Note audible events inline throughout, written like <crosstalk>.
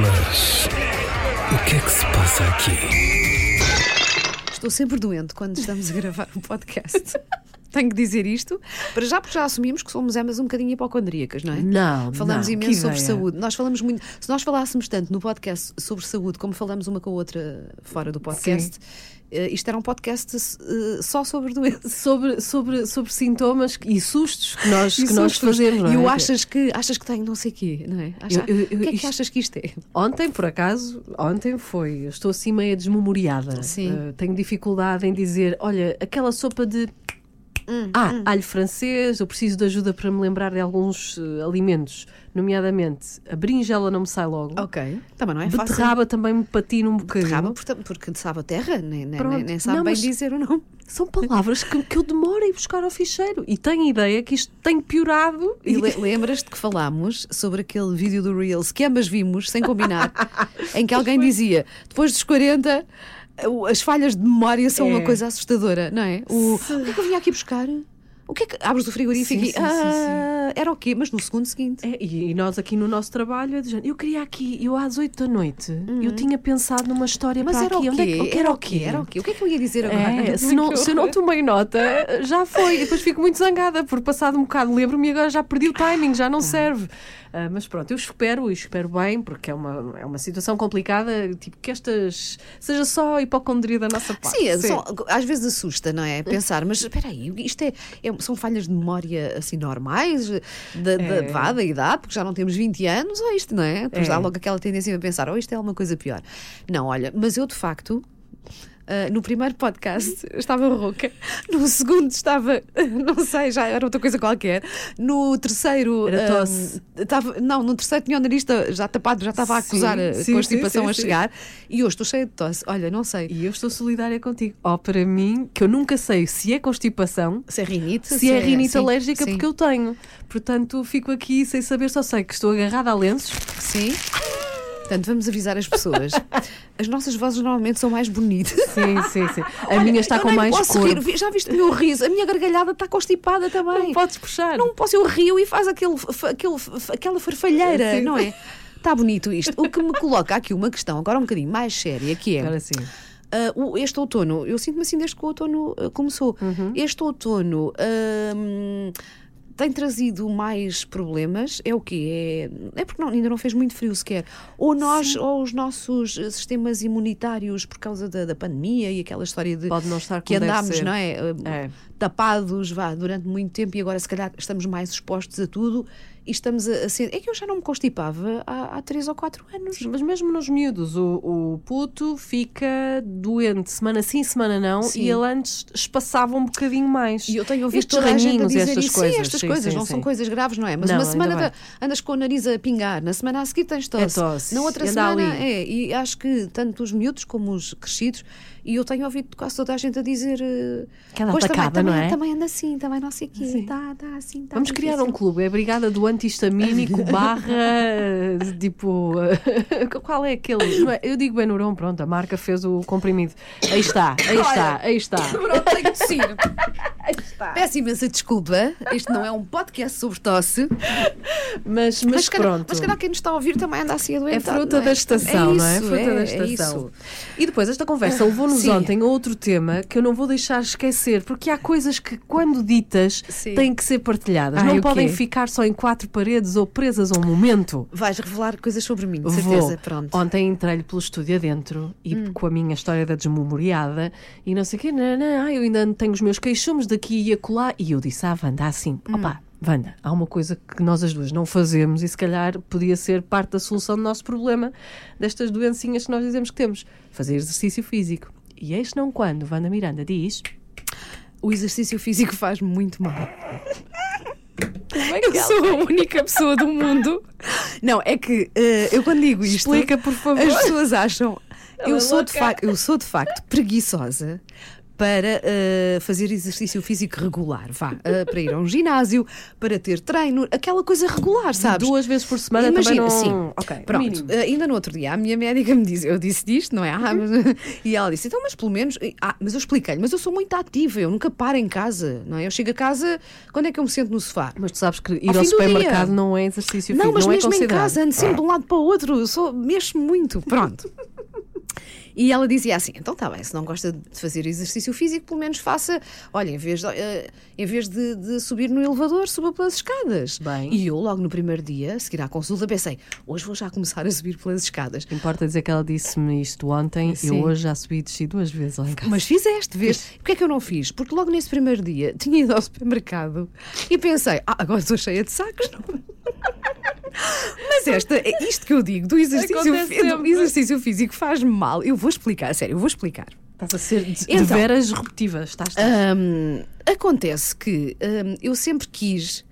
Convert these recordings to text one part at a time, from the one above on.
Mas. O que é que se passa aqui? Estou sempre doente quando estamos a gravar um podcast. <laughs> Tenho que dizer isto, para já porque já assumimos que somos ambas um bocadinho hipocondríacas, não é? Não, Falamos não, imenso que sobre saúde. Nós falamos muito. Se nós falássemos tanto no podcast sobre saúde como falamos uma com a outra fora do podcast, eh, isto era um podcast eh, só sobre doenças. Sobre, sobre, sobre sintomas e sustos que nós, que nós sustos. fazemos. não E é? o achas que, achas que tenho não sei o quê, não é? Acha- Eu- eu- o que é que isto- achas que isto é? Ontem, por acaso, ontem foi. Eu estou assim meio desmemoriada. Sim. Eh, tenho dificuldade em dizer: olha, aquela sopa de. Hum, ah, alho francês, eu preciso de ajuda para me lembrar de alguns eh, alimentos, nomeadamente a berinjela não me sai logo. Ok. Também não é fácil. Beterraba também me patina um bocadinho. Beterraba, portanto, porque sabe a terra, nem, nem, Pronto. nem, sabe Não, bem dizer o nome. São palavras que, que eu demoro a ir buscar ao ficheiro e tenho ideia que isto tem piorado. E le- <laughs> lembras-te que falámos sobre aquele vídeo do Reels que ambas vimos, sem combinar, <laughs> em que alguém dizia, depois dos 40, o- as falhas de memória são É. uma coisa assustadora, não é? O, o que é que eu vinha aqui buscar? O que é que abres o frigorífico Sim, e sim, sim, ah, era o quê? Mas no segundo seguinte. É, e, nós aqui no nosso trabalho, é género, eu queria aqui, eu às 8 da noite, eu tinha pensado numa história Uhum. Mas para era aqui. o Onde é quê? que- Era o quê? Era o quê? O que é que eu ia dizer agora? É, <laughs> se, não, <laughs> se eu não tomei nota, já foi. E depois fico muito zangada, porque passado um bocado lembro-me e agora já perdi o timing, já não serve. Ah, mas pronto, eu espero e espero bem, porque é uma, é uma situação complicada, tipo, que estas seja só hipocondria da nossa parte. Sim, são- às vezes assusta, não é? Pensar, mas espera aí, isto é, é- são falhas de memória assim normais, da, da, É. vá, da idade, porque já não temos 20 anos, ou isto, não é? Depois É. dá logo aquela tendência a pensar, ou isto é alguma coisa pior. Não, olha, mas eu de facto. Ah, no primeiro podcast estava rouca, no segundo estava, <laughs> não sei, já era outra coisa qualquer. No terceiro, Era ah, tosse. estava, não, no terceiro tinha o nariz já tapado, já estava a Sim, acusar a sim, constipação sim, sim, a chegar e hoje estou cheia de tosse. Olha, não sei. E eu estou solidária contigo. Ó, para mim, que eu nunca sei se é constipação, Se é rinite, se é rinite sim, alérgica, sim. porque eu tenho. Portanto, fico aqui sem saber, só sei que estou agarrada a lenços. Sim. Portanto, vamos avisar as pessoas. As nossas vozes normalmente são mais bonitas. Sim, sim, sim. A minha está com mais posso cor. rir. Já viste o meu riso? A minha gargalhada está constipada também. Não podes puxar. Não posso, eu rio e faz aquele, aquele, aquela farfalheira, Sim. não é? Está bonito isto. O que me coloca aqui uma questão, agora um bocadinho mais séria, que é. Agora sim. O- este outono, eu sinto-me assim desde que o outono ah, começou. Uhum. Este outono ahm, tem trazido mais problemas. É o quê? É, é porque não- ainda não fez muito frio sequer. Ou nós, ou os nossos eh, sistemas imunitários, por causa da, da pandemia e aquela história de Pode não estar que andámos, não é? Ah, É. Tapados vá, durante muito tempo e agora se calhar estamos mais expostos a tudo e estamos a, a ser. É que eu já não me constipava há, há três ou quatro anos. Mas mesmo nos miúdos, o, o puto fica doente semana sim, semana não, Sim. e ele antes espaçava um bocadinho mais. E eu tenho ouvido Estes toda a gente a dizer estas isso. coisas. Sim, estas sim, coisas sim, não são coisas graves, não é? Mas Não, uma semana andas com o nariz a pingar, na semana a seguir tens tosse. É tosse. Na outra semana ali. é. E acho que tanto os miúdos como os crescidos, e eu tenho ouvido quase toda a gente a dizer. eh, Que anda "Pois também, atacada, também, não é?" Também anda assim, também não sei o quê. Sim. Está tá assim, tá Vamos criar um difícil. clube, é a Brigada do Antihistamínico <laughs> barra tipo. <laughs> Qual é aquele? É? Eu digo Benuron, pronto, a marca fez o comprimido. Aí está, aí está, aí está. <laughs> Pronto, tenho que tossir. Peço imensa desculpa. Este não é um podcast sobre tosse. Mas, mas, calhar- pronto. mas se calhar quem nos está a ouvir também anda assim É adoentado. fruta não da estação, não é? isso, Fruta da é estação. isso. E depois, esta conversa levou-nos ontem a outro tema que eu não vou deixar esquecer, porque há coisas que, quando ditas, Sim. têm que ser partilhadas. Ai, não podem quê? ficar só em quatro paredes ou presas a um momento. Vais revelar coisas sobre mim, de certeza. Vou. Pronto. Ontem entrei-lhe pelo estúdio adentro e Hum. com a minha história da desmemoriada e não sei o quê, não, não, eu ainda tenho os meus queixumes daqui e acolá. E eu disse à Wanda assim: Hum. opá, Wanda, há uma coisa que nós as duas não fazemos e se calhar podia ser parte da solução do nosso problema, destas doencinhas que nós dizemos que temos: fazer exercício físico. E eis não quando Wanda Miranda diz. O exercício físico faz muito mal. Como é Eu sou a única pessoa do mundo. Não, é que eh, eu quando digo isto. Explica, por favor. As pessoas acham. Ela Eu é sou, de louca. facto, eu sou de facto preguiçosa. Para eh, fazer exercício físico regular, vá, eh, para ir a um ginásio, para ter treino, aquela coisa regular, sabes? Duas vezes por semana Imagina, também não... sim. Ok, Pronto, eh, ainda no outro dia a minha médica me disse, eu disse disto, não é? Ah, mas- <laughs> e ela disse, então, mas pelo menos, ah, mas eu expliquei-lhe, mas eu sou muito ativa, eu nunca paro em casa, não é? Eu chego a casa, quando é que eu me sento no sofá? Mas tu sabes que ir Ao ao, supermercado dia. não é exercício Não, físico, mas não é mesmo em casa, ando sempre de um lado para o outro, eu sou, mexo muito, pronto. <laughs> E ela dizia assim: então está bem, se não gosta de fazer exercício físico, pelo menos faça. Olha, em vez de, eh, em vez de, de subir no elevador, suba pelas escadas. Bem. E eu, logo no primeiro dia, a seguir à consulta, pensei: hoje vou já começar a subir pelas escadas. Importa dizer que ela disse-me isto ontem, Sim. eu hoje já subi e desci duas vezes lá em casa. Mas fizeste, vês? Porquê é que eu não fiz? Porque logo nesse primeiro dia tinha ido ao supermercado e pensei: ah, agora estou cheia de sacos. Não? Mas esta, é isto que eu digo do exercício, do exercício físico faz mal. Eu vou explicar, sério, eu vou explicar. Estás a ser de, de Então. veras disruptiva. Estás Hum, acontece que hum, eu sempre quis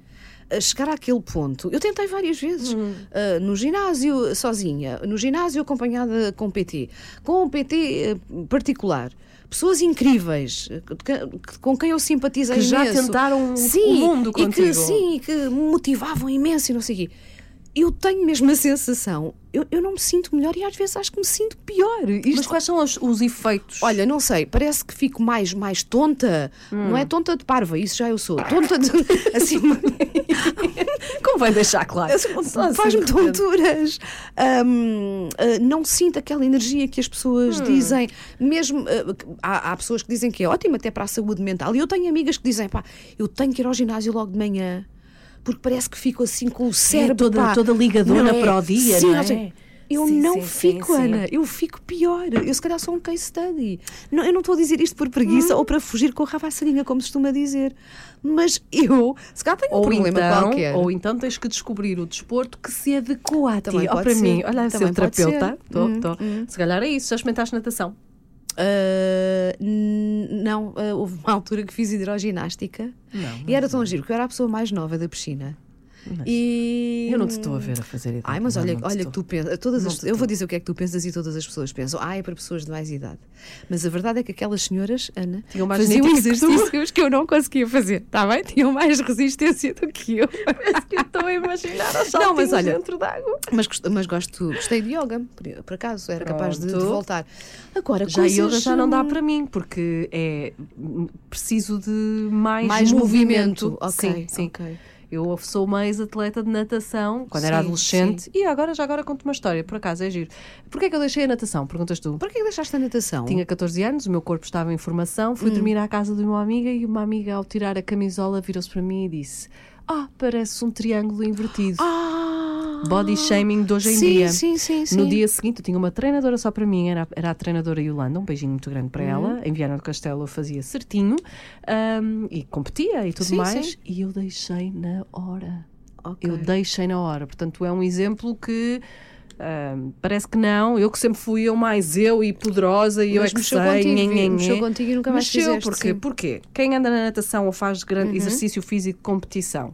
uh, chegar àquele ponto. Eu tentei várias vezes. Hum. Uh, no ginásio, sozinha. No ginásio, acompanhada com PT. Com um PT uh, particular. Pessoas incríveis, que- com quem eu simpatizei Que já imenso. tentaram o- sim, o mundo e que, contigo. Sim, e que me motivavam imenso e não sei o quê. Eu tenho mesmo a sensação, eu, eu não me sinto melhor e às vezes acho que me sinto pior. Isto Mas quais são os, os efeitos? Olha, não sei, parece que fico mais, mais tonta. Não Hum. é tonta de parva, isso já eu sou. Tonta de. <laughs> Assim, <laughs> convém deixar claro. Faz-me assim, tonturas. Hum, ah, não sinto aquela energia que as pessoas dizem. Mesmo. que- há, há pessoas que dizem que é ótimo até para a saúde mental. E eu tenho amigas que dizem, pá, eu tenho que ir ao ginásio logo de manhã. Porque parece que fico assim com o cérebro. toda- pá, toda ligadona é? para o dia, Sim, não é? Eu Sim, não sim, fico, sim. Ana. Eu fico pior. Eu se calhar sou um case study. Não, eu não estou a dizer isto por preguiça Hum. ou para fugir com a ravassarinha, como se costuma dizer. Mas eu, se calhar tenho um Ou problema então, qualquer. ou então tens que descobrir o desporto que se adequa a ti. Pode para ser. mim, olha ser terapeuta. ser. Tô, Hum, tô. Se calhar é isso, já experimentaste natação. N- não, ah, houve uma <laughs> altura que fiz hidroginástica Não, e era tão giro, porque eu era a pessoa mais nova da piscina. E... Eu não te estou a ver a fazer ideia. Ai, mas olha, não olha que tu pensas, todas as, eu vou dizer o que é que tu pensas e todas as pessoas pensam. Ah, é para pessoas de mais idade. Mas a verdade é que aquelas senhoras, Ana, Tinham mais faziam genética que exercícios que eu não conseguia fazer, está bem? Tinham mais resistência do que eu. <laughs> Eu estou a imaginar os Não, mas olha- dentro d'água. Mas, mas gosto, gostei de yoga, por, por acaso, era capaz de, de Pronto. voltar. Agora, Já coisas, yoga já não dá hum, para mim, porque é preciso de mais, mais movimento. movimento. Ok, sim, sim. ok. Eu sou mais atleta de natação quando era Sim, adolescente e agora já agora conto uma história, por acaso é giro. Porquê é que eu deixei a natação? Perguntas tu. Porquê que deixaste a natação? Tinha 14 anos, o meu corpo estava em formação, Hum. fui dormir à casa de uma amiga e uma amiga, ao tirar a camisola, virou-se para mim e disse: Ah, parece um triângulo invertido. Ah! Body shaming de hoje em sim, dia. Sim, sim, sim. No dia seguinte, eu tinha uma treinadora só para mim, era, era a treinadora Yolanda, um beijinho muito grande para ela. Em Viana do Castelo eu fazia certinho ahm, e competia e tudo Sim, mais. sim. E eu deixei na hora. Ok. Eu deixei na hora. Portanto, é um exemplo que. ahm, parece que não, eu que sempre fui eu mais eu e poderosa e eu Mas é que mexeu sei, contigo, nhe, nhe, mexeu contigo e nunca mais Mexeu, fizeste, porquê? sim. Porquê? Quem anda na natação ou faz grande Uhum. exercício físico de competição,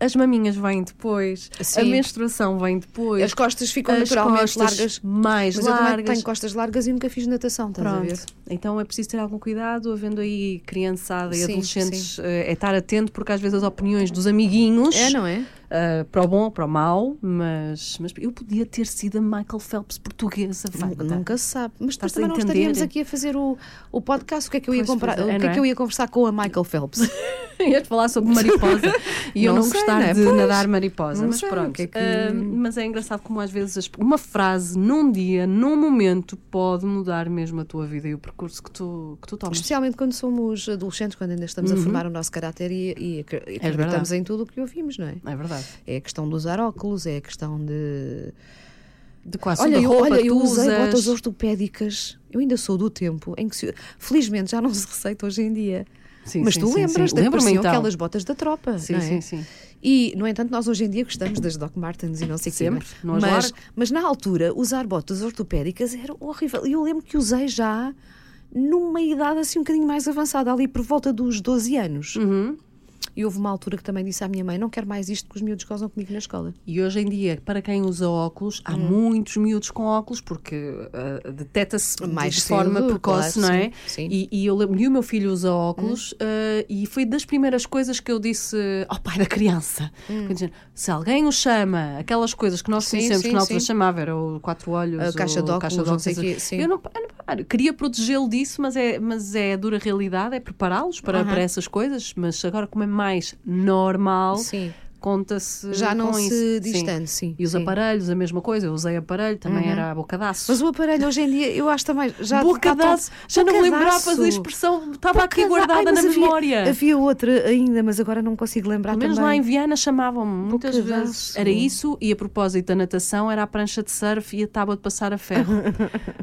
as maminhas vêm depois, a Sim. menstruação vem depois. As costas ficam As naturalmente costas largas. mais Mas eu largas. tenho costas largas e nunca fiz natação, estás a ver? Pronto. Então é preciso ter algum cuidado, havendo aí criançada e Sim, adolescentes, eh, é estar atento, porque às vezes as opiniões dos amiguinhos, É, não é? Eh, para o bom ou para o mau, mas, mas eu podia ter sido a Michael Phelps portuguesa. Nunca se sabe. Mas depois também não estaríamos aqui a fazer o, o podcast. O que é que eu ia, Pois, comprar, é, o que é é? que eu ia conversar com a Michael Phelps? <laughs> Ia-te falar sobre mariposa e eu Não sei, gostar não é? de Pois. nadar mariposa, mas sei, pronto. que é que- Eh, mas é engraçado como às vezes uma frase num dia, num momento, pode mudar mesmo a tua vida e o percurso que tu, que tu tomas. Especialmente quando somos adolescentes, quando ainda estamos a formar o nosso caráter e, e e acreditamos verdade. em tudo o que ouvimos, não é? É verdade. É a questão de usar óculos, é a questão de. De quase Olha, toda a eu, roupa olha, eu usei usas. botas ortopédicas. Eu ainda sou do tempo em que, se- felizmente, já não se receita hoje em dia. Sim, Mas sim, tu sim, lembras sim. da então. aquelas botas da tropa, Sim, é? sim, sim. E, no entanto, nós hoje em dia gostamos das Doc Martens e não sei o quê, mas- mas, mas na altura, usar botas ortopédicas era horrível. E eu lembro que usei já numa idade assim um bocadinho mais avançada, ali por volta dos 12 anos. Uhum. E houve uma altura que também disse à minha mãe: não quero mais isto que os miúdos gozam comigo na escola. E hoje em dia, para quem usa óculos, há muitos miúdos com óculos porque uh, detecta-se de- Mais de cedo, forma precoce, claro, não é? sim, sim. E, e eu lembro, e o meu filho usa óculos uh, e foi das primeiras coisas que eu disse ao pai da criança. Dizer, se alguém o chama, aquelas coisas que nós Sim, conhecemos, que na altura chamava, era o quatro olhos, A caixa de o óculos, não sei sim. Eu não, eu não- queria protegê-lo disso, mas é, mas é a dura realidade, é prepará-los para, Aham. para essas coisas, mas agora como é mais normal, Sim. Conta-se Já não se sim, E os sim. Uhum. aparelhos, a mesma coisa. Eu usei aparelho, também era a bocadaço. Mas o aparelho hoje em dia, eu acho também. Já Bocadaço! Já não lembrava Bocadaço. da expressão, estava aqui Bocada- guardada Ai, na havia- memória. Havia outra ainda, mas agora não consigo lembrar Pelo menos também. lá em Viana chamavam-me muitas Bocadaço. vezes. Era isso, e a propósito da natação, era a prancha de surf e a tábua de passar a ferro. <laughs>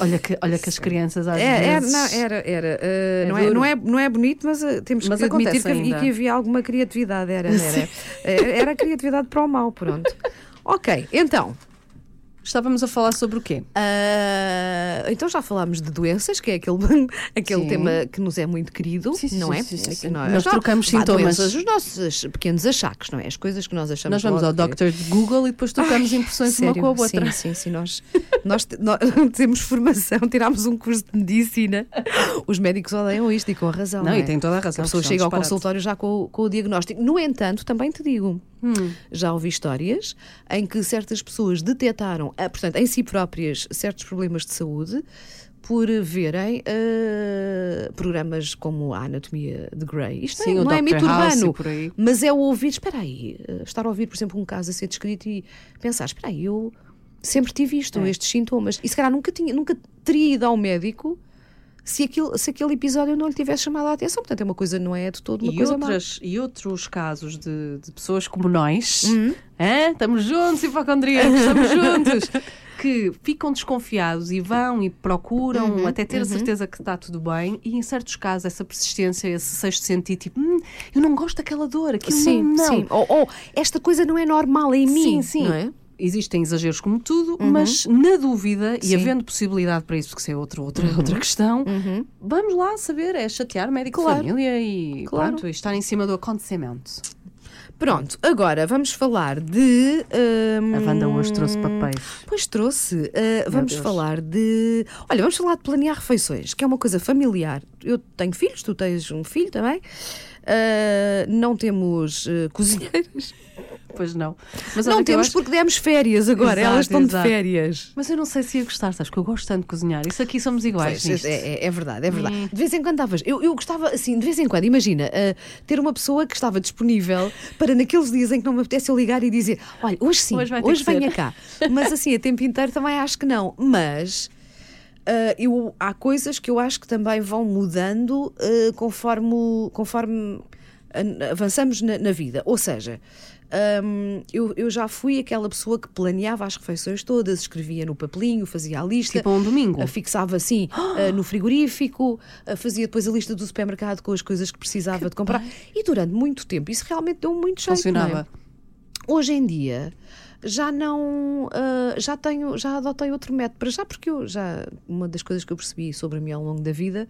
Olha que, olha, que, as crianças às É, era, vezes. não, era, era. uh, não, é, não, é, não é bonito, mas uh, temos Mas que admitir que, que havia alguma criatividade. Era, era, era, era criatividade para o mal, pronto. Ok, então. Estávamos a falar sobre o quê? ah, então já falámos de doenças, que é aquele, <laughs> aquele Sim. tema que nos é muito querido, Sim, sim, não sim, é? sim, nós- Nós trocamos sintomas. doenças, os nossos pequenos achaques, não é? As coisas que nós achamos Nós vamos ao Dr. de Google e depois trocamos impressões uma Sério? com a outra. Sim, sim, sim. Nós, nós, nós <laughs> temos formação, tirámos um curso de medicina. Os médicos odeiam isto e com a razão. Não, Não, e é? tem toda a razão, A pessoa chega ao consultório já com, o- com o diagnóstico. No entanto, também te digo, Hum. já ouvi histórias em que certas pessoas detectaram, portanto, em si próprias, certos problemas de saúde por verem ah, programas como a Anatomia de Grey. Isto Sim, é, não é Dr. mito House urbano, mas é o ouvir, espera aí, eh, estar a ouvir, por exemplo, um caso a ser descrito e pensar, espera aí, eu sempre tive isto, É. estes sintomas, e se calhar nunca, tinha, nunca teria ido ao médico se, aquilo, se aquele episódio não lhe tivesse chamado a atenção. Portanto, é uma coisa, não é de todo uma E, coisa má. outras, e outros casos de, de pessoas como nós, Uhum. hã? estamos juntos, hipocondríacos, estamos <laughs> juntos, que ficam desconfiados e vão e procuram Uhum, até ter a certeza que está tudo bem, e em certos casos essa persistência, esse sexto sentido, tipo, "Hum, eu não gosto daquela dor, aquilo Sim, não. sim. Ou, ou, esta coisa não é normal em mim. Sim, sim. Existem exageros como tudo, mas na dúvida, e Sim. havendo possibilidade para isso, porque isso é outra, outra, outra questão, vamos lá saber, é chatear médico de Claro. família e, Claro. pronto, e estar em cima do acontecimento. Pronto, agora vamos falar de. hum, A Wanda hoje trouxe papéis. Pois trouxe. Uh, vamos falar de. Olha, vamos falar de planear refeições, que é uma coisa familiar. Eu tenho filhos, tu tens um filho também. Uh, não temos uh, cozinheiras. <laughs> Pois não. Mas não temos acho- porque demos férias agora. Exato, Elas estão exato. de férias. Mas eu não sei se ia gostar, sabes? Que eu gosto tanto de cozinhar. Isso aqui somos iguais. Pois, é, é- é verdade, é verdade. De vez em quando estavas. Eu, eu gostava, assim, de vez em quando, imagina, uh, ter uma pessoa que estava disponível para naqueles dias em que não me apetece eu ligar e dizer: Olha, hoje sim, Hoje hoje, venha ser." cá. Mas assim, a tempo inteiro também acho que não. Mas. Uh, eu, há coisas que eu acho que também vão mudando uh, conforme, conforme avançamos na, na vida. Ou seja, um, eu, eu já fui aquela pessoa que planeava as refeições todas, escrevia no papelinho, fazia a lista. Tipo um domingo. Uh, fixava assim <gasps> no frigorífico, fazia depois a lista do supermercado com as coisas que precisava de comprar. E durante muito tempo isso realmente deu muito jeito. não é? Funcionava. Hoje em dia já não ah, já tenho já adotei outro método para já porque eu já uma das coisas que eu percebi sobre mim ao longo da vida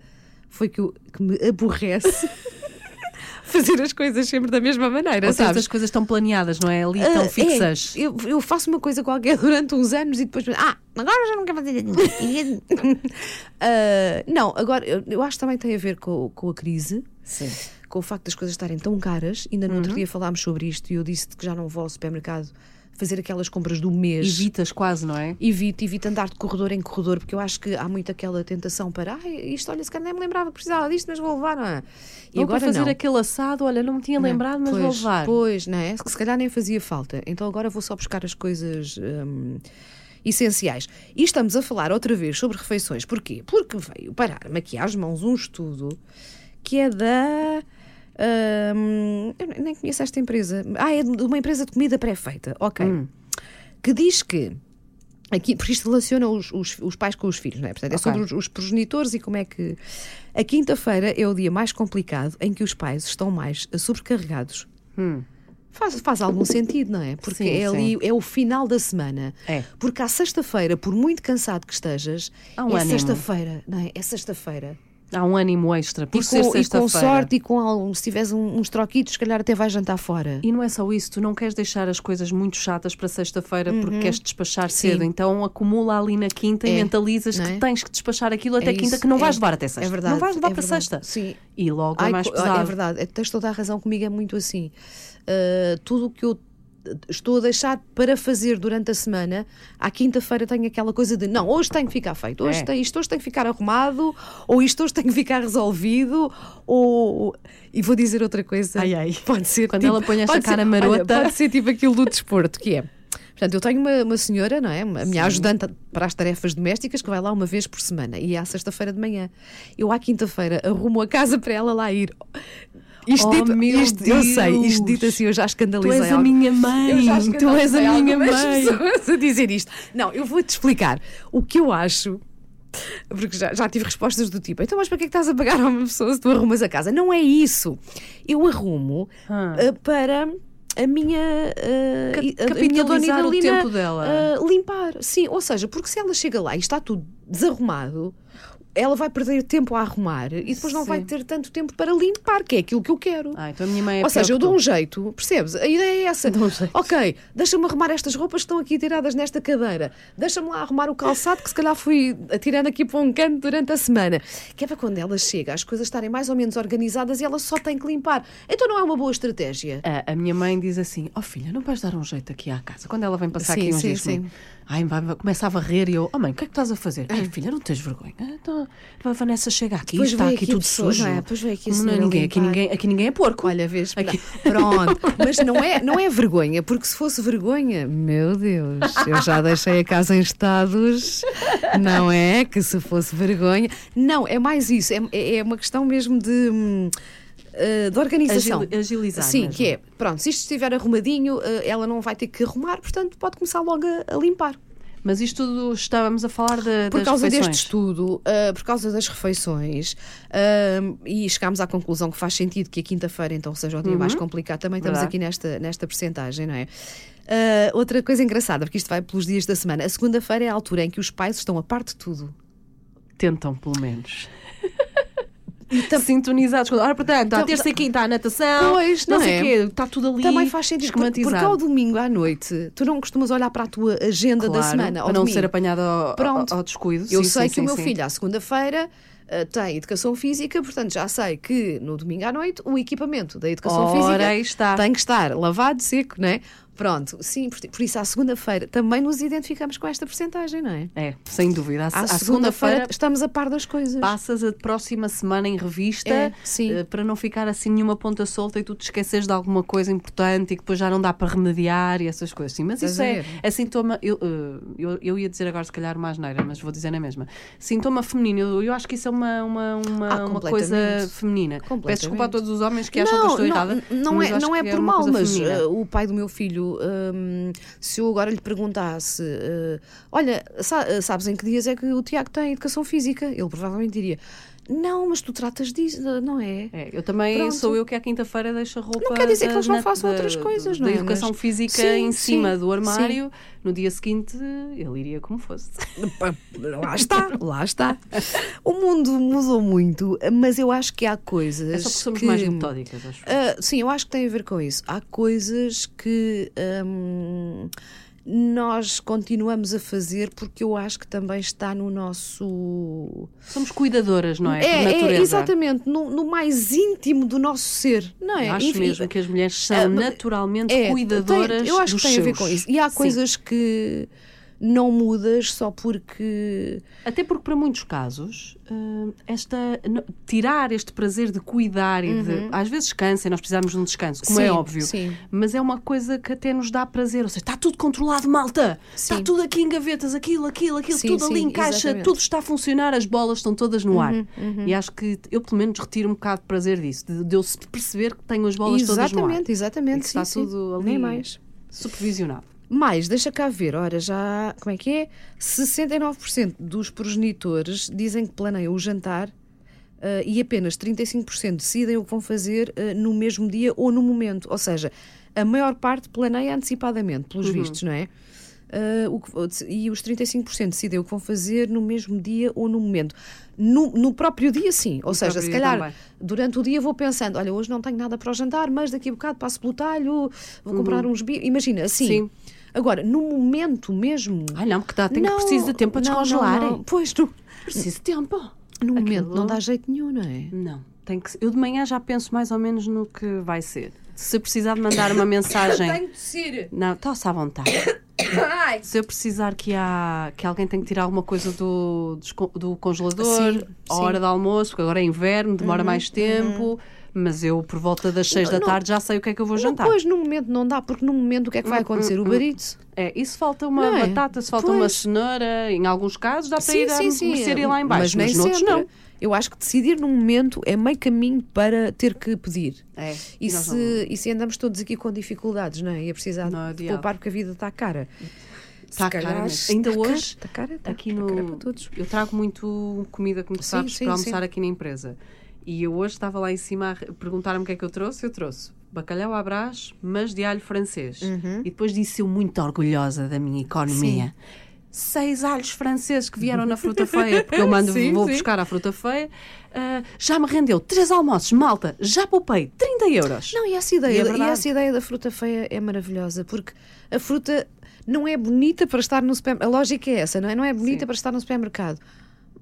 foi que, eu, que me aborrece <laughs> fazer as coisas sempre da mesma maneira Ou seja, as coisas estão planeadas, não é? Ali Ah, tão é, fixas. eu, eu faço uma coisa qualquer <laughs> durante uns anos e depois ah agora já não quero fazer <laughs> Ah, não agora eu, eu acho que também tem a ver com, com a crise Sim. com o facto das coisas estarem tão caras. Ainda no Uhum. outro dia falámos sobre isto e eu disse que já não vou ao supermercado fazer aquelas compras do mês. Evitas quase, não é? Evito, evito andar de corredor em corredor, porque eu acho que há muito aquela tentação para ah, isto, olha, se calhar nem me lembrava que precisava disto, mas vou levar, não é? E Ou agora para fazer não. aquele assado, olha, não me tinha lembrado, mas pois, vou levar. Pois, não é? Que se calhar nem fazia falta. Então agora vou só buscar as coisas hum, essenciais. E estamos a falar outra vez sobre refeições. Porquê? Porque veio parar-me aqui às mãos um estudo que é da. Hum, eu nem conheço esta empresa. Ah, é de uma empresa de comida pré-feita. Ok. Hum. Que diz que. Aqui, porque isto relaciona os, os, os pais com os filhos, não é? Portanto, é Ok. sobre os, os progenitores e como é que. A quinta-feira é o dia mais complicado em que os pais estão mais sobrecarregados. Hum. Faz, faz algum sentido, não é? Porque Sim, é ali, sim. é o final da semana. É. Porque à sexta-feira, por muito cansado que estejas, um é sexta-feira, não é? É sexta-feira. Há um ânimo extra por e, ser com, e com sorte e com algo, se tiveres um- uns troquitos, se calhar até vais jantar fora. E não é só isso, tu não queres deixar as coisas muito chatas para sexta-feira porque queres despachar Uhum. Sim. cedo. Então acumula ali na quinta e É, mentalizas não que é? tens que despachar aquilo até É quinta, que não é. vais levar até sexta. É verdade. Não vais levar é para verdade. sexta. Sim. E logo é Ai, mais co- pesado. É verdade, tens toda a razão comigo, é muito assim. Uh, tudo o que eu estou a deixar para fazer durante a semana, à quinta-feira tenho aquela coisa de não, hoje tem que ficar feito, hoje É. tem, isto hoje tem que ficar arrumado, ou isto hoje tem que ficar resolvido, ou. E vou dizer outra coisa. Ai, ai. Pode ser. Quando tipo- ela põe esta pode ser- cara olha, marota. pode ser tipo aquilo do desporto, que é. Portanto, eu tenho uma, uma senhora, não é? A minha ajudante para as tarefas domésticas que vai lá uma vez por semana e é à sexta-feira de manhã. Eu, à quinta-feira, arrumo a casa para ela lá ir. Isto Oh, dito, isto- eu sei, isto dito assim, eu já Tu escandalizei. és a minha mãe. Tu és a minha mãe. pessoas a dizer isto. Não, eu vou-te explicar o que eu acho. Porque já, já tive respostas do tipo, então mas para que é que estás a pagar a uma pessoa se tu arrumas a casa? Não é isso. Eu arrumo Ah. ah, para a minha, e- a- minha dona capitalizar o Idalina, tempo dela. ah, limpar. Sim, ou seja, porque se ela chega lá e está tudo desarrumado, ela vai perder tempo a arrumar e depois não Sim. vai ter tanto tempo para limpar, que é aquilo que eu quero. Ah, então a minha mãe é Ou seja, eu dou um jeito, percebes? A ideia é essa. <laughs> Dou um jeito. Ok, deixa-me arrumar estas roupas que estão aqui tiradas nesta cadeira. Deixa-me lá arrumar o calçado que se calhar fui atirando aqui para um canto durante a semana. Que é para quando ela chega, as coisas estarem mais ou menos organizadas e ela só tem que limpar. Então não é uma boa estratégia. A, a minha mãe diz assim: Ó filha, não vais dar um jeito aqui à casa? Quando ela vem passar Sim, aqui uns sim, dias sim. Ai, vai, começa a varrer e eu: Oh mãe, o que é que estás a fazer? <laughs> Ai, filha, não tens vergonha. Então, a Vanessa chega aqui, Depois está aqui aqui tudo pessoa, sujo. não é? Depois vem aqui Não é ninguém, aqui ninguém, aqui ninguém é porco. Olha, vês, Aqui- <laughs> pronto. Mas não é, não é vergonha, porque se fosse vergonha, meu Deus, eu já deixei a casa em estados, não é? Que se fosse vergonha. Não, é mais isso, é, é uma questão mesmo de. hum, eh, de organização. Agili- agilizar Sim, mesmo. que é, pronto, se isto estiver arrumadinho, eh, ela não vai ter que arrumar, portanto pode começar logo a, a limpar. Mas isto tudo estávamos a falar de, Por das causa refeições. deste estudo, ah, por causa das refeições, ah, e chegámos à conclusão que faz sentido que a quinta-feira então seja o dia mais complicado, também estamos Verdade. aqui nesta, nesta percentagem, não é? Ah, outra coisa engraçada, porque isto vai pelos dias da semana, a segunda-feira é a altura em que os pais estão a parte de tudo. Tentam, pelo menos. Tam- Sintonizados. Ora, portanto, a Tam- terça e quinta, a natação. Pois, não sei é? o quê, está tudo ali. Também faz sentido, porque, porque ao domingo à noite, tu não costumas olhar para a tua agenda da Claro, semana. Ao para não domingo. ser apanhado ao, Pronto. ao, descuido. Eu Sim, sei sim, que o sim, meu sim. filho, à segunda-feira, ah, tem educação física, portanto já sei que no domingo à noite o equipamento da educação Ora, física está. tem que estar lavado, seco, não é? Pronto, sim, por, por isso à segunda-feira também nos identificamos com esta porcentagem, não é? É, sem dúvida. À, À, à segunda-feira segunda-feira estamos a par das coisas. passas a próxima semana em revista É, sim. eh, para não ficar assim nenhuma ponta solta e tu te esqueces de alguma coisa importante e que depois já não dá para remediar e essas coisas. Sim, mas isso é, é sintoma. Eu, eh, eu, eu ia dizer agora, se calhar, mais neira, mas vou dizer na mesma. Sintoma feminino. Eu, eu acho que isso é uma, uma, uma, Ah, uma coisa feminina. Peço desculpa a todos os homens que acham que eu estou errada. Não, é, não é por uma mal, mas uh, o pai do meu filho, um, se eu agora lhe perguntasse, uh, olha, uh, sabes em que dias é que o Tiago tem educação física? Ele provavelmente diria, não, mas tu tratas disso, não é? É, eu também Pronto. sou eu que à quinta-feira deixo a roupa. Não quer dizer que da- eles não façam da- outras coisas, da não é? educação Mas- física Sim, em cima sim, do armário. No dia seguinte, ele iria como fosse. <laughs> Lá está, lá está. O mundo mudou muito, mas eu acho que há coisas. É só porque somos que- mais metódicas, acho. Ah, sim, eu acho que tem a ver com isso. Há coisas que hum, nós continuamos a fazer porque eu acho que também está no nosso. Somos cuidadoras, não é? É, natureza. exatamente, no, no mais íntimo do nosso ser, não é? Acho Enfim, mesmo que as mulheres são mas- naturalmente é, cuidadoras tem- eu acho que tem a ver seus. com isso. E há Sim. coisas que não mudas só porque. Até porque, para muitos casos, hum, esta, tirar este prazer de cuidar e de. Às vezes cansa e nós precisamos de um descanso, como é Uhum. Sim, óbvio. sim. Mas é uma coisa que até nos dá prazer. Ou seja, está tudo controlado, malta! Está Sim. tudo aqui em gavetas, aquilo, aquilo, aquilo, tudo ali sim, em caixa, exatamente. Uhum, tudo está a funcionar, as bolas estão todas no ar. E acho que eu, pelo menos, retiro um bocado de prazer disso, de, de eu perceber que tenho as bolas todas no ar. Exatamente, exatamente. que está tudo ali Nem mais. supervisionado. Mais, deixa cá ver, ora, já. Como é que é? 69% dos progenitores dizem que planeiam o jantar ah, e apenas 35% decidem o que vão fazer ah, no mesmo dia ou no momento. Ou seja, a maior parte planeia antecipadamente, pelos vistos, não é? o que- e os 35% decidem o que vão fazer no mesmo dia ou no momento. No, no próprio dia, sim. Ou seja, próprio se calhar também. durante o dia vou pensando: olha, hoje não tenho nada para o jantar, mas daqui a bocado passo pelo talho, vou comprar uns bi. Imagina, assim. Sim. Agora, no momento mesmo. Ai não, porque dá, tenho que Não, preciso de tempo para não, descongelar. não, não. Pois, no, Preciso de tempo. no momento Aquilo- não dá jeito nenhum, não é? Não, tem que, eu de manhã já penso mais ou menos no que vai ser. Se precisar de mandar uma <coughs> mensagem. de ser. Não, está-se à vontade. Ai. Se eu precisar que, há, que alguém tenha que tirar alguma coisa do, do congelador, Sim. Uhum, hora do almoço, porque agora é inverno, demora mais tempo, mas eu por volta das seis da Não. tarde já sei o que é que eu vou jantar. Pois, no momento não dá, porque no momento o que é que vai acontecer? O barito. É, e se falta uma Não é? batata, se falta Pois. uma cenoura, em alguns casos dá para ir à mercearia lá em baixo, Mas mas, nem noutros sempre. não. Eu acho que decidir num momento é meio caminho para ter que pedir. É, E, se, e se andamos todos aqui com dificuldades, não é? E a precisar Não é de poupar porque a vida está cara. Está cara. Ainda está hoje, cara, está cara, está, aqui no. cara para todos. Eu trago muito comida, como Sim, sabes, sim, para almoçar sim. aqui na empresa. E eu hoje estava lá em cima a perguntar-me o que é que eu trouxe. Eu trouxe bacalhau à brás, mas de alho francês. Uhum. E depois disse eu muito orgulhosa da minha economia. Seis alhos franceses que vieram na fruta feia, porque eu <laughs> mando, Sim, vou sim. buscar à fruta feia. Ah, já me rendeu três almoços, malta, já poupei 30 euros. Não, e essa E ideia, é e essa ideia da fruta feia é maravilhosa, porque a fruta não é bonita para estar no supermercado. A lógica é essa, não é? Não é bonita Sim. para estar no supermercado.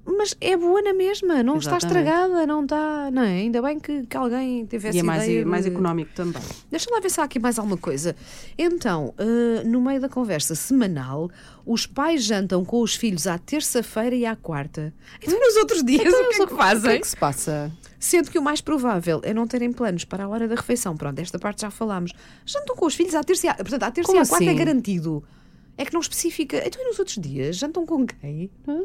Mas é boa na mesma, não está Exatamente. estragada, não está. Não é? Ainda bem que, que alguém teve essa E é mais, ideia. mais de- económico também. Deixa lá ver se há aqui mais alguma coisa. Então, eh, no meio da conversa semanal, os pais jantam com os filhos à terça-feira e à quarta. Então, nos outros dias, o que é que O que fazem? é que se passa? Sendo que o mais provável é não terem planos para a hora da refeição. Pronto, esta parte já falámos. Jantam com os filhos à terça e à... Portanto, à terça Como e à quarta é assim? garantido. É que não especifica. Então, e nos outros dias, jantam com quem? Ah,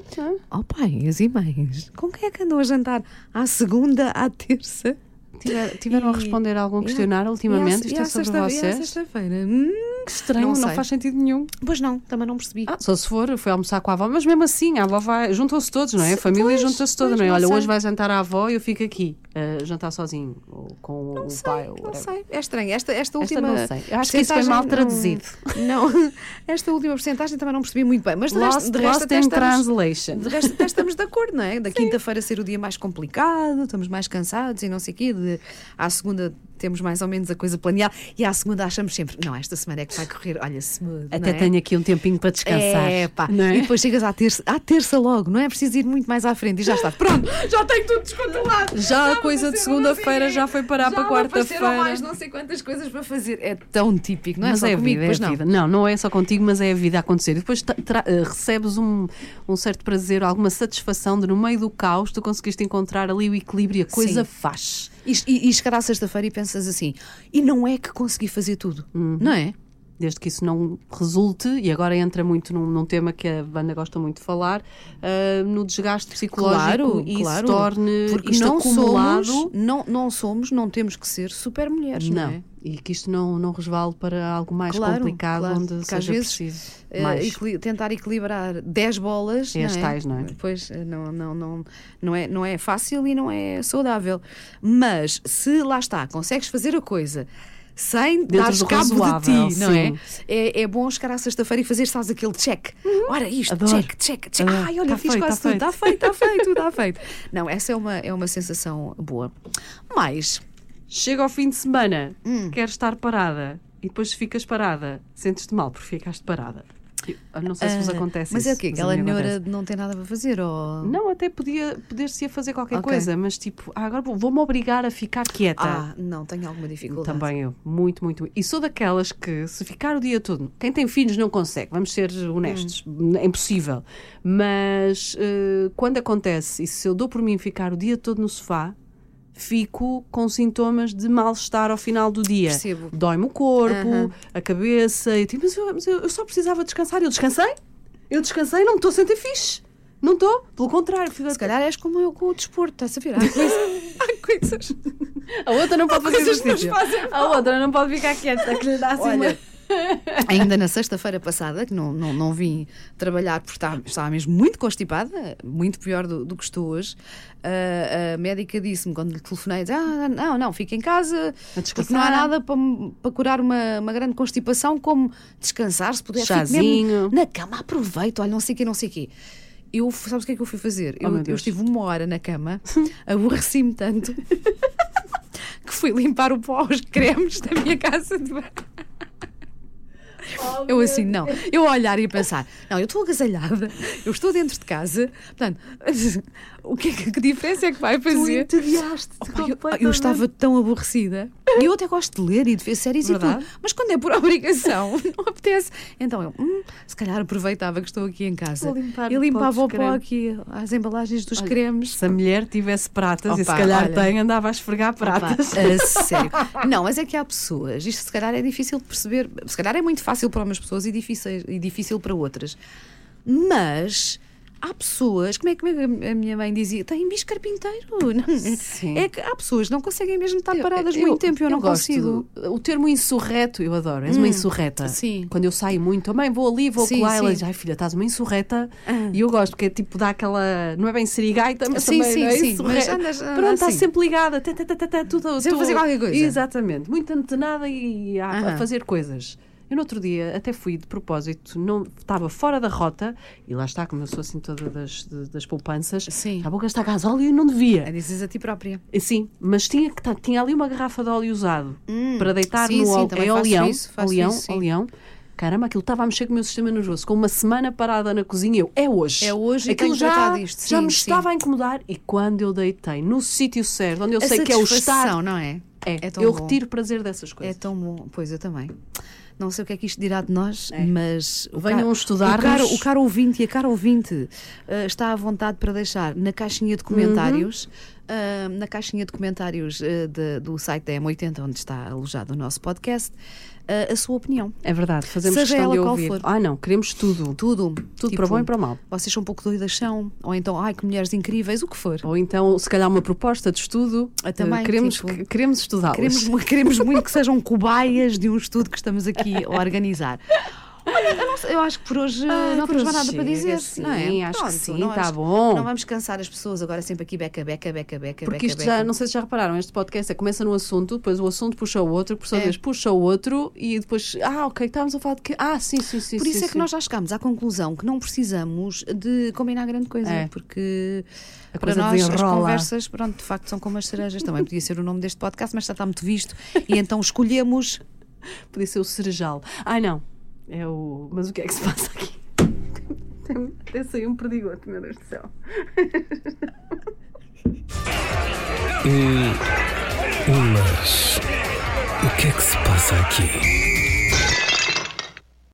ah. Oh, pais e mães. Com quem é que andam a jantar? À segunda, à terça? Tiver- tiveram a E- responder a algum e à- questionário ultimamente? e Isto à é sobre e à vocês? sexta-feira. Hum, Que estranho, Não não, faz sentido nenhum. pois não, também não percebi. Ah, só se for, foi almoçar com a avó, mas mesmo assim, a avó vai, juntam-se todos, não é? A família junta-se toda, não é? não Olha, sei. hoje vai jantar a avó e eu fico aqui, a jantar sozinho, ou com o sei, pai. ou não whatever. sei. É estranho. Esta, esta Esta última. não sei. Eu acho que isso foi mal não- traduzido. Não, <laughs> esta última porcentagem também não percebi muito bem. Mas de resto, Lost, de resto lost até in estamos, translation. de resto até estamos de acordo, não é? Da <laughs> quinta-feira ser o dia mais complicado, estamos mais cansados e não sei o quê. De, à segunda temos mais ou menos a coisa planeada e à segunda achamos sempre, não, esta semana é que vai correr, olha, smooth. Até é? tenho aqui um tempinho para descansar. É, pá. é? E depois chegas à terça, à terça logo, não é preciso ir muito mais à frente e já está. Pronto, já tenho tudo descontrolado. Já a me coisa de segunda-feira já foi parar para Já apareceram quarta-feira. mais não sei quantas coisas para fazer. É tão típico, não é mas só é a comigo, vida, é a não. vida. Não, não é só contigo, mas é a vida a acontecer. E depois eh, recebes um, um certo prazer, alguma satisfação de no meio do caos tu conseguiste encontrar ali o equilíbrio e a coisa Sim. faz. E, e, e chegar à sexta-feira e pensas assim, e não é que consegui fazer tudo, Uhum. não é? Desde que isso não resulte, e agora entra muito num, num tema que a banda gosta muito de falar, ah, no desgaste psicológico Claro, e claro. se torne Porque isto não acumulado. somos, não, não somos, não temos que ser super mulheres, não, Não, é? e que isto não, não resvale para algo mais Claro, complicado, claro, onde porque às seja vezes, preciso Eh, mais. equili- tentar equilibrar 10 bolas É as não tais, não é? Pois eh, não, não, não, não, é, não é fácil e não é saudável. Mas se lá está, consegues fazer a coisa sem do cabo razoável, de ti, não é? é? É bom chegar à sexta-feira e fazer, sabes, aquele check. Ora, isto, Adoro. check, check, check. Adoro. Ai, olha, Tá fiz feito, quase tá tudo. Está feito, está feito, está feito. Não, essa é uma, é uma sensação boa. Mas, Chega ao fim de semana, Hum. queres estar parada e depois ficas parada, sentes-te mal porque ficaste parada. Não sei se vos ah, acontece mas isso. é o quê? a Aquela neura de não ter nada para fazer? Ou... Não, até podia, poder-se fazer qualquer Ok. coisa, mas tipo, ah, agora vou- vou-me obrigar a ficar quieta. Ah, não, tenho alguma dificuldade. Também eu, muito, muito. E sou daquelas que, se ficar o dia todo, quem tem filhos não consegue, vamos ser honestos, Hum. é impossível. Mas eh, quando acontece, e se eu dou por mim ficar o dia todo no sofá, fico com sintomas de mal-estar ao final do dia. Percebo. Dói-me o corpo, Aham. a cabeça, e tipo, mas, eu, mas eu- eu só precisava descansar. Eu descansei, eu descansei, não me estou a sentir fixe. Não estou, pelo contrário. fico- Se calhar és como eu com o desporto, estás a ver? Há <laughs> coisas. Há coisas. A outra não pode fazer que nos exercício. A outra não pode ficar quieta, que lhe dá assim Olha, <laughs> ainda na sexta-feira passada, que não, não, não vim trabalhar porque estava, estava mesmo muito constipada, muito pior do, do que estou hoje. A, a médica disse-me quando lhe telefonei: ah, não, não, fica em casa, porque não há nada para, para curar uma, uma grande constipação como descansar, se puder, Chazinho. mesmo na cama, aproveito, olha, não sei o que, não sei o quê. Eu, sabes o que é que eu fui fazer? eu, Oh, eu Deus. estive uma hora na cama, <laughs> aborreci-me tanto <laughs> que fui limpar o pó aos cremes da minha casa de banho. Eu assim, não. Eu a olhar e a pensar, não, eu estou agasalhada, eu estou dentro de casa, portanto, o que, é que, que diferença é que vai Tu fazer? entediaste Opa, eu, eu estava tão aborrecida. Eu até gosto de ler e de ver séries Verdade. e tudo. Mas quando é por <laughs> obrigação, não apetece. Então eu, hum, se calhar aproveitava que estou aqui em casa. Vou limpar e o pó limpava o pó aqui, as embalagens dos cremes. Se a mulher tivesse pratas, e se Opa, calhar olha. tem, andava a esfregar pratas. Opa, a <laughs> sério. Não, mas é que há pessoas, isto se calhar é difícil de perceber, se calhar é muito fácil para umas pessoas e difícil, e difícil para outras. Mas há pessoas, como é que a minha mãe dizia, tem bicho carpinteiro. Não, Sim. É que há pessoas que não conseguem mesmo estar Eu- paradas eu- muito tempo, eu, não gosto. consigo. O termo insurreto, eu adoro. És uma insurreta. sim. Quando eu saio muito, também vou ali, vou Sim, colar, ela diz, ai filha, estás uma insurreta. Ah. E eu gosto, porque é tipo, dá aquela. Não é bem serigaita, mas Sim, também sim, não é sim, insurreta. andas- Pronto, está sempre ligada, tá, tudo, Sempre a fazer qualquer coisa. Exatamente, muito antenada e a, a Aham. fazer coisas. Eu no outro dia até fui de propósito, não, estava fora da rota e lá está, como eu sou assim toda das, das poupanças, Sim. estava a gastar gasóleo e não devia. É dizes a ti própria. Sim, mas tinha, que tá- tinha ali uma garrafa de óleo usado para deitar sim, no sim, É faço oleão, isso, oleão, isso. Caramba, aquilo estava a mexer com o meu sistema nervoso. Com uma semana parada na cozinha, eu, é hoje. É hoje e Aquilo já, disto. já Sim, me sim. estava a incomodar e quando eu deitei no sítio certo, onde eu A sei que é o estar, não é? é, tão eu bom. retiro prazer dessas É coisas. tão bom. Pois eu também. Não sei o que é que isto dirá de nós, mas o Venham estudar-nos. O caro, o caro ouvinte e a cara ouvinte eh, está à vontade para deixar na caixinha de comentários, eh, na caixinha de comentários eh, de- do site da M80, onde está alojado o nosso podcast, eh, a sua opinião. É verdade, fazemos Seja questão ela de qual ouvir. for. Ah, não, queremos tudo. Tudo. Tudo Tipo, para bom e para mal. Vocês são um pouco doidas, são. Ou então, ai, que mulheres incríveis, o que for. Ou então, se calhar, uma proposta de estudo. Ah, também, Eh, queremos, tipo, que- queremos estudá-las. Queremos, queremos muito que sejam cobaias de um estudo que estamos aqui a <laughs> organizar. Olha, eu, não eu acho que por hoje Ah, não temos mais nada para dizer. não é? sim, acho que Pronto, sim, não tá acho- bom. Não vamos cansar as pessoas agora sempre aqui beca, beca, beca, beca, Porque beca, isto beca. já, não sei se já repararam, este podcast é, começa num assunto, depois o assunto puxa o outro, por sua É. vez puxa o outro e depois, ah, ok, estávamos a falar de quê? Ah, sim, sim, sim. Por isso sim, é que sim. nós já chegámos à conclusão que não precisamos de combinar grande coisa, É. porque A para nós as desenrola. conversas, pronto, de facto são como as cerejas. Também podia ser o nome deste podcast, mas já está muito visto. E então escolhemos. Podia ser o cerejal. Ai, não. É o. Mas o que é que se passa aqui? Até saiu um perdigoto, meu Deus do céu. Mas o que é que se passa aqui?